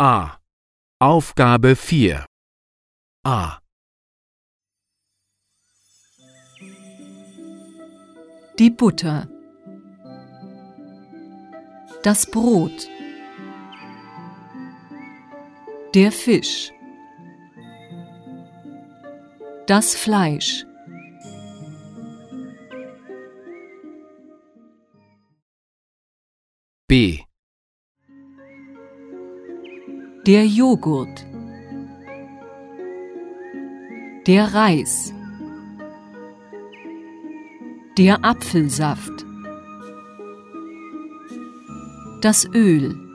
A. Aufgabe 4 A. Die Butter. Das Brot. Der Fisch. Das Fleisch. B. Der Joghurt. Der Reis. Der Apfelsaft. Das Öl.